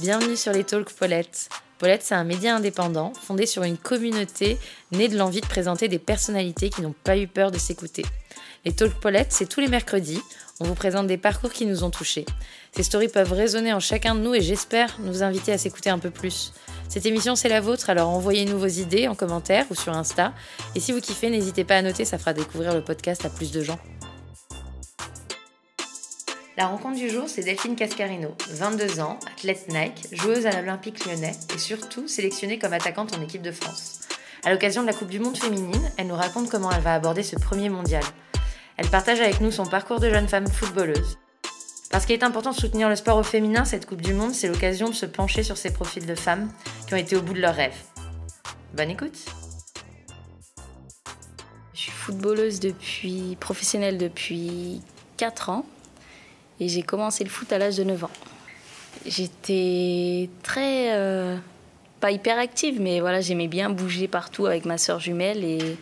Bienvenue sur les Talks Paulette. Paulette, c'est un média indépendant fondé sur une communauté née de l'envie de présenter des personnalités qui n'ont pas eu peur de s'écouter. Les Talks Paulette, c'est tous les mercredis. On vous présente des parcours qui nous ont touchés. Ces stories peuvent résonner en chacun de nous et j'espère nous inviter à s'écouter un peu plus. Cette émission, c'est la vôtre, alors envoyez-nous vos idées en commentaire ou sur Insta. Et si vous kiffez, n'hésitez pas à noter, ça fera découvrir le podcast à plus de gens. La rencontre du jour, c'est Delphine Cascarino, 22 ans, athlète Nike, joueuse à l'Olympique lyonnais et surtout sélectionnée comme attaquante en équipe de France. À l'occasion de la Coupe du Monde féminine, elle nous raconte comment elle va aborder ce premier mondial. Elle partage avec nous son parcours de jeune femme footballeuse. Parce qu'il est important de soutenir le sport au féminin, cette Coupe du Monde, c'est l'occasion de se pencher sur ces profils de femmes qui ont été au bout de leurs rêves. Bonne écoute Je suis footballeuse depuis professionnelle depuis 4 ans et j'ai commencé le foot à l'âge de 9 ans. J'étais très. Euh, pas hyper active, mais voilà, j'aimais bien bouger partout avec ma soeur jumelle et,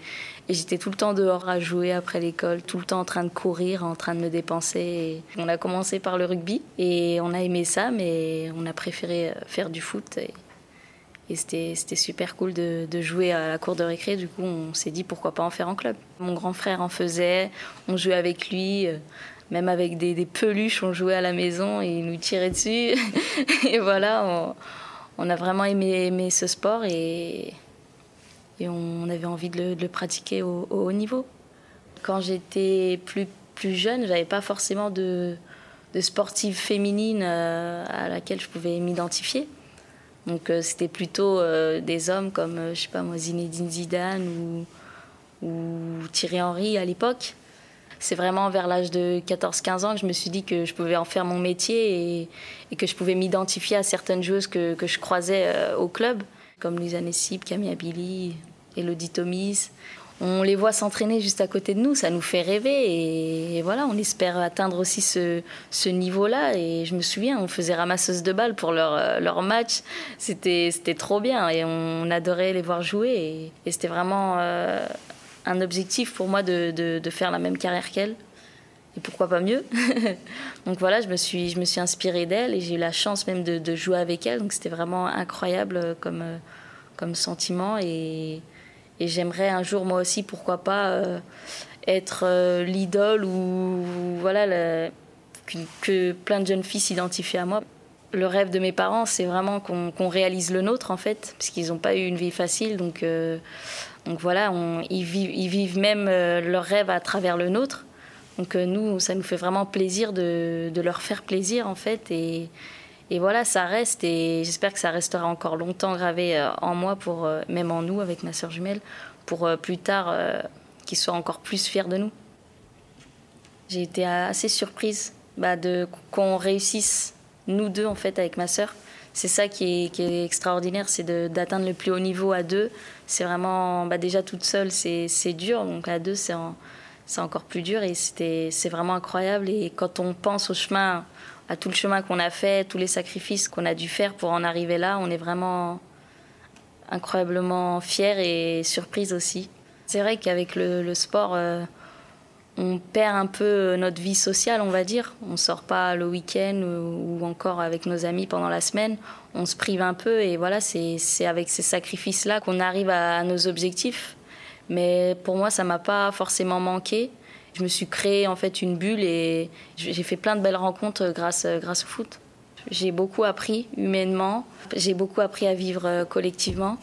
j'étais tout le temps dehors à jouer après l'école, tout le temps en train de courir, en train de me dépenser. on a commencé par le rugby et on a aimé ça, mais on a préféré faire du foot. Et, c'était super cool de, de, jouer à la cour de récré. Du coup, on s'est dit pourquoi pas en faire en club. Mon grand frère en faisait, on jouait avec lui. Même avec des, peluches, on jouait à la maison et il nous tirait dessus. et voilà, on, a vraiment aimé, ce sport et, on avait envie de le, pratiquer au, haut niveau. Quand j'étais plus, plus jeune, j'avais pas forcément de, de sportive féminine euh, à laquelle je pouvais m'identifier. Donc euh, c'était plutôt euh, des hommes comme, je sais pas moi, Zinedine Zidane ou Thierry Henry à l'époque c'est vraiment vers l'âge de 14-15 ans que je me suis dit que je pouvais en faire mon métier et, que je pouvais m'identifier à certaines joueuses que, je croisais euh, au club, comme Lisa Nessib, Camille Abili, Elodie Tomis. On les voit s'entraîner juste à côté de nous, ça nous fait rêver et, voilà, on espère atteindre aussi ce, niveau-là. Et je me souviens, on faisait ramasseuse de balles pour leur, euh, match, c'était trop bien et on adorait les voir jouer et, c'était vraiment euh, un objectif pour moi de, de, faire la même carrière qu'elle. Et pourquoi pas mieux Donc voilà, je me suis, je me suis inspirée d'elle et j'ai eu la chance même de, jouer avec elle. Donc c'était vraiment incroyable comme, comme sentiment. Et, j'aimerais un jour, moi aussi, pourquoi pas, euh, être euh, l'idole ou voilà, que, que, plein de jeunes filles s'identifient à moi. Le rêve de mes parents, c'est vraiment qu'on réalise le nôtre, en fait, parce qu'ils n'ont pas eu une vie facile. Donc, euh, donc voilà, ils, vivent, même euh, leurs rêves à travers le nôtre. Donc euh, nous, ça nous fait vraiment plaisir de, leur faire plaisir en fait. Et, voilà, ça reste et j'espère que ça restera encore longtemps gravé euh, en moi, pour, même en nous avec ma soeur jumelle, pour plus tard qu'ils soient encore plus fiers de nous. J'ai été assez surprise bah, de qu'on réussisse nous deux en fait avec ma soeur c'est ça qui est, extraordinaire, c'est d'atteindre le plus haut niveau à deux. C'est vraiment, bah déjà toute seule, c'est dur, donc à deux, c'est encore plus dur et c'est vraiment incroyable. Et quand on pense au chemin, à tout le chemin qu'on a fait, tous les sacrifices qu'on a dû faire pour en arriver là, on est vraiment incroyablement fiers et surprise aussi. C'est vrai qu'avec le, sport, euh, on perd un peu notre vie sociale, on va dire. On sort pas le week-end ou, encore avec nos amis pendant la semaine. On se prive un peu et voilà, c'est avec ces sacrifices-là qu'on arrive à, nos objectifs. Mais pour moi, ça m'a pas forcément manqué. Je me suis créé en fait une bulle et j'ai fait plein de belles rencontres grâce, grâce au foot. J'ai beaucoup appris humainement, j'ai beaucoup appris à vivre collectivement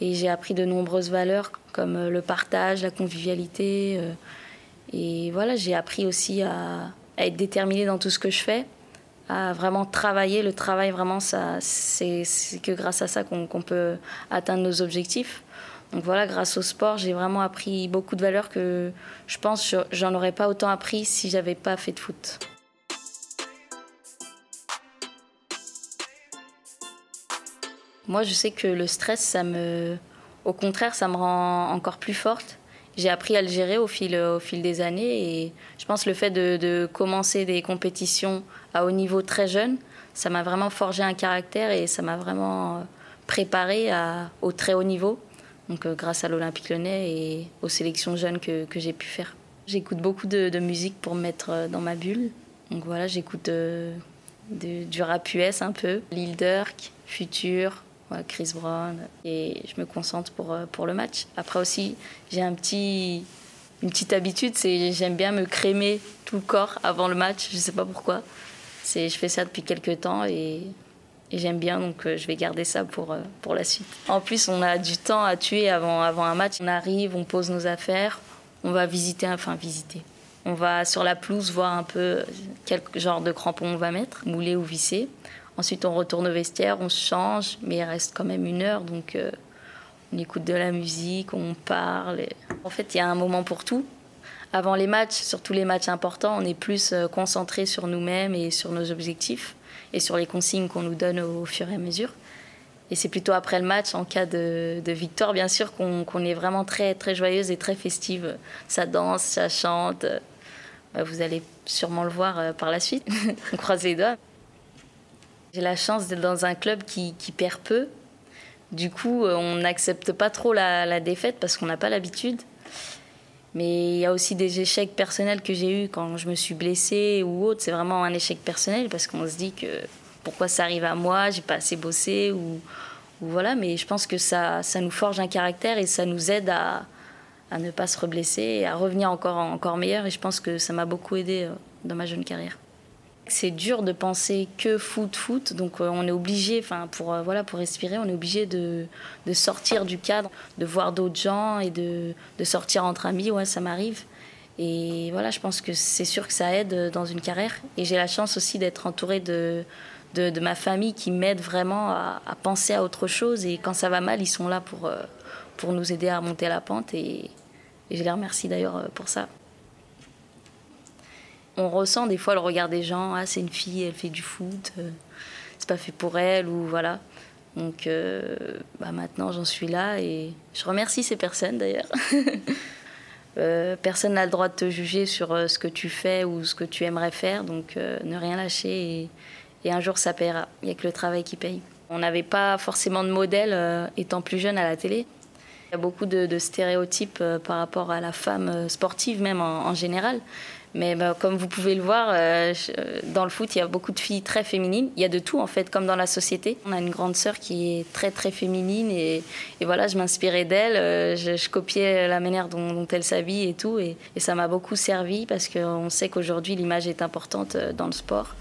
et j'ai appris de nombreuses valeurs comme le partage, la convivialité. Et voilà, j'ai appris aussi à, être déterminée dans tout ce que je fais, à vraiment travailler. Le travail, vraiment, c'est, que grâce à ça qu'on, peut atteindre nos objectifs. Donc voilà, grâce au sport, j'ai vraiment appris beaucoup de valeurs que je pense que j'en aurais pas autant appris si j'avais pas fait de foot. Moi, je sais que le stress, ça me, au contraire, ça me rend encore plus forte j'ai appris à le gérer au fil, au fil des années. Et je pense que le fait de, commencer des compétitions à haut niveau très jeune, ça m'a vraiment forgé un caractère et ça m'a vraiment euh, préparé au très haut niveau. Donc euh, grâce à l'Olympique Lyonnais et aux sélections jeunes que, que j'ai pu faire. J'écoute beaucoup de, musique pour me mettre euh, dans ma bulle. Donc voilà, j'écoute du rap US un peu. Lil Durk, Future, Chris Brown. Et je me concentre pour, euh, pour le match. Après aussi, j'ai un petit, une petite habitude, c'est j'aime bien me crémer tout le corps avant le match. Je sais pas pourquoi. C'est, je fais ça depuis quelques temps et, j'aime bien, donc euh, je vais garder ça pour, euh, pour la suite. En plus, on a du temps à tuer avant, avant un match. On arrive, on pose nos affaires, on va visiter, enfin visiter. On va sur la pelouse voir un peu quel genre de crampons on va mettre, moulé ou vissé. Ensuite, on retourne au vestiaire, on change, mais il reste quand même une heure, donc euh, on écoute de la musique, on parle. En fait, il y a un moment pour tout. Avant les matchs, surtout les matchs importants, on est plus euh, concentré sur nous-mêmes et sur nos objectifs et sur les consignes qu'on nous donne au fur et à mesure. Et c'est plutôt après le match, en cas de, victoire, bien sûr, qu'on est vraiment très, très joyeuse et très festive. Ça danse, ça chante. Bah, vous allez sûrement le voir euh, par la suite. on croise les doigts. J'ai la chance d'être dans un club qui, perd peu. Du coup, euh, on n'accepte pas trop la, défaite parce qu'on n'a pas l'habitude. Mais il y a aussi des échecs personnels que j'ai eus quand je me suis blessée ou autre. C'est vraiment un échec personnel parce qu'on se dit que pourquoi ça arrive à moi, j'ai pas assez bossé ou, voilà. Mais je pense que ça, ça nous forge un caractère et ça nous aide à, ne pas se reblesser et à revenir encore, encore meilleur. Et je pense que ça m'a beaucoup aidé euh, dans ma jeune carrière. C'est dur de penser que foot, foot. Donc euh, on est obligé, enfin pour euh, voilà pour respirer, on est obligé de, de sortir du cadre, de voir d'autres gens et de, de, sortir entre amis. Ouais, ça m'arrive. Et voilà, je pense que c'est sûr que ça aide dans une carrière. Et j'ai la chance aussi d'être entourée de, de, ma famille qui m'aide vraiment à, penser à autre chose. Et quand ça va mal, ils sont là pour, euh, pour nous aider à remonter la pente. Et je les remercie d'ailleurs pour ça on ressent des fois le regard des gens ah c'est une fille elle fait du foot euh, c'est pas fait pour elle ou voilà. Donc euh, bah maintenant j'en suis là et je remercie ces personnes d'ailleurs. Euh, personne n'a le droit de te juger sur ce que tu fais ou ce que tu aimerais faire donc ne rien lâcher et, un jour ça paiera. Il n'y a que le travail qui paye. On n'avait pas forcément de modèle étant plus jeune à la télé. Il y a beaucoup de, stéréotypes par rapport à la femme sportive même en général mais bah, comme vous pouvez le voir, euh, euh, dans le foot, il y a beaucoup de filles très féminines. Il y a de tout, en fait, comme dans la société. On a une grande sœur qui est très, très féminine. Et, voilà, je m'inspirais d'elle. Euh, je, copiais la manière dont, elle s'habille et tout. Et, ça m'a beaucoup servi parce qu'on sait qu'aujourd'hui, l'image est importante dans le sport.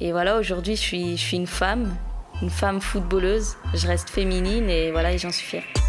Et voilà, aujourd'hui, je suis, je suis une femme, une femme footballeuse. Je reste féminine et voilà, et j'en suis fière.